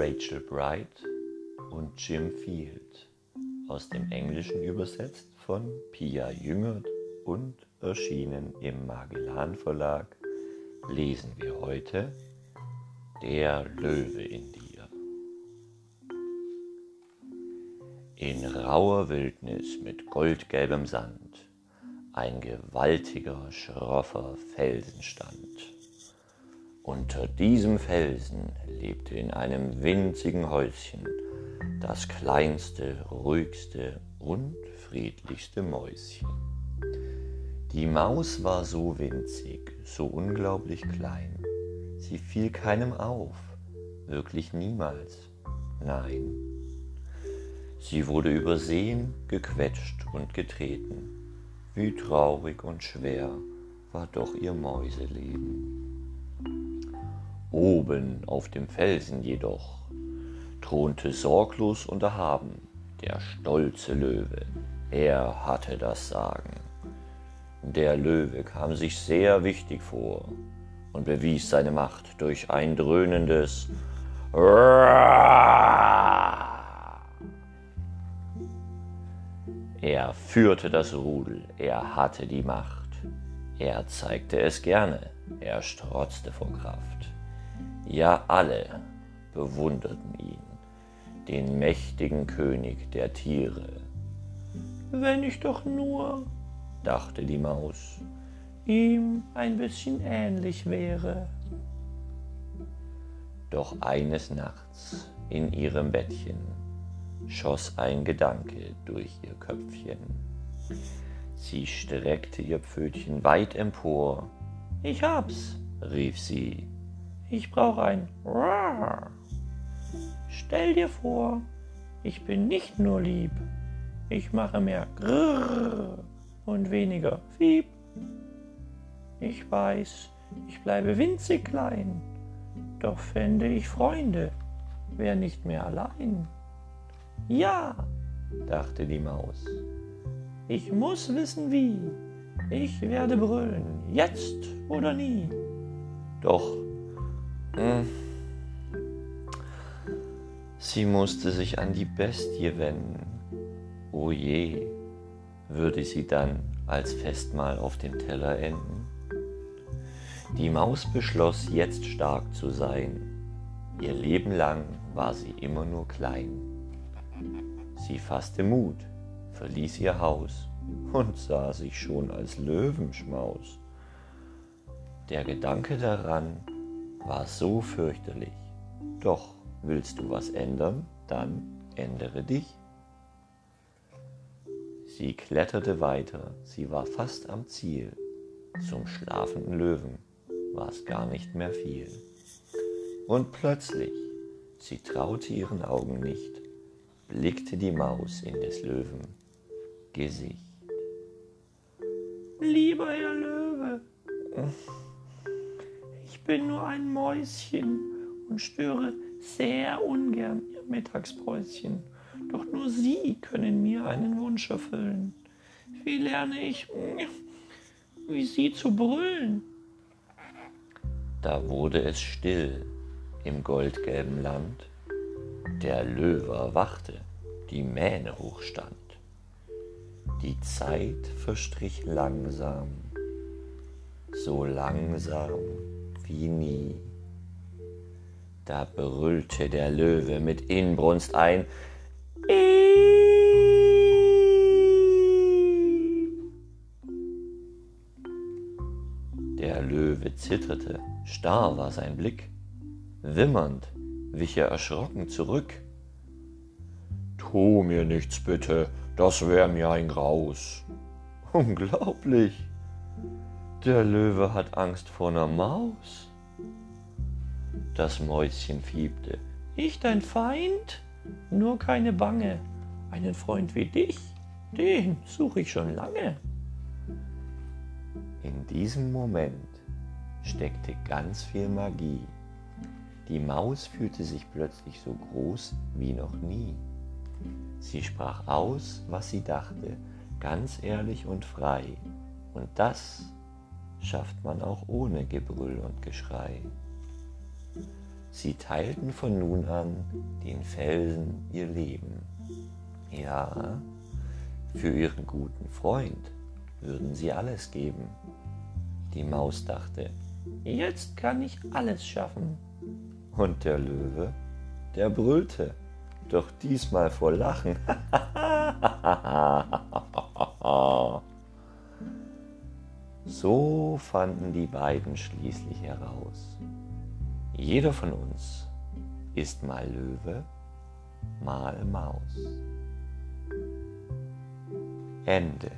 Rachel Bright und Jim Field, aus dem Englischen übersetzt von Pia Jüngert und erschienen im Magellan Verlag, lesen wir heute Der Löwe in dir. In rauer Wildnis mit goldgelbem Sand ein gewaltiger, schroffer Felsen stand. Unter diesem Felsen lebte in einem winzigen Häuschen das kleinste, ruhigste und friedlichste Mäuschen. Die Maus war so winzig, so unglaublich klein. Sie fiel keinem auf, wirklich niemals. Nein. Sie wurde übersehen, gequetscht und getreten. Wie traurig und schwer war doch ihr Mäuseleben. Oben auf dem Felsen jedoch thronte sorglos und erhaben der stolze Löwe. Er hatte das Sagen. Der Löwe kam sich sehr wichtig vor und bewies seine Macht durch ein dröhnendes Er führte das Rudel, er hatte die Macht, er zeigte es gerne, er strotzte vor Kraft. Ja, alle bewunderten ihn, den mächtigen König der Tiere. Wenn ich doch nur, dachte die Maus, ihm ein bisschen ähnlich wäre. Doch eines Nachts in ihrem Bettchen schoss ein Gedanke durch ihr Köpfchen. Sie streckte ihr Pfötchen weit empor. Ich hab's, rief sie, ich brauche ein Rar. Stell dir vor, ich bin nicht nur lieb, ich mache mehr Grrr und weniger Fieb. Ich weiß, ich bleibe winzig klein, doch fände ich Freunde, wär nicht mehr allein. Ja, dachte die Maus, ich muss wissen wie, ich werde brüllen, jetzt oder nie. Doch. Sie musste sich an die Bestie wenden. O je, würde sie dann als Festmahl auf dem Teller enden? Die Maus beschloss, jetzt stark zu sein. Ihr Leben lang war sie immer nur klein. Sie fasste Mut, verließ ihr Haus und sah sich schon als Löwenschmaus. Der Gedanke daran, war so fürchterlich. Doch willst du was ändern, dann ändere dich. Sie kletterte weiter, sie war fast am Ziel. Zum schlafenden Löwen war es gar nicht mehr viel. Und plötzlich, sie traute ihren Augen nicht, blickte die Maus in des Löwen Gesicht. Lieber Herr Löwe, bin nur ein Mäuschen und störe sehr ungern Ihr Mittagspäuschen. Doch nur Sie können mir einen Wunsch erfüllen. Wie lerne ich, wie Sie zu brüllen? Da wurde es still im goldgelben Land. Der Löwe erwachte, die Mähne hochstand. Die Zeit verstrich langsam, so langsam wie nie. Da brüllte der Löwe mit Inbrunst ein. Der Löwe zitterte, starr war sein Blick. Wimmernd wich er erschrocken zurück. Tu mir nichts bitte, das wär mir ein Graus. Unglaublich, der Löwe hat Angst vor einer Maus. Das Mäuschen fiebte. Ich dein Feind? Nur keine Bange. Einen Freund wie dich, den suche ich schon lange. In diesem Moment steckte ganz viel Magie. Die Maus fühlte sich plötzlich so groß wie noch nie. Sie sprach aus, was sie dachte, ganz ehrlich und frei. Und das schafft man auch ohne Gebrüll und Geschrei. Sie teilten von nun an den Felsen ihr Leben. Ja, für ihren guten Freund würden sie alles geben. Die Maus dachte, jetzt kann ich alles schaffen. Und der Löwe, der brüllte, doch diesmal vor Lachen. fanden die beiden schließlich heraus. Jeder von uns ist mal Löwe, mal Maus. Ende.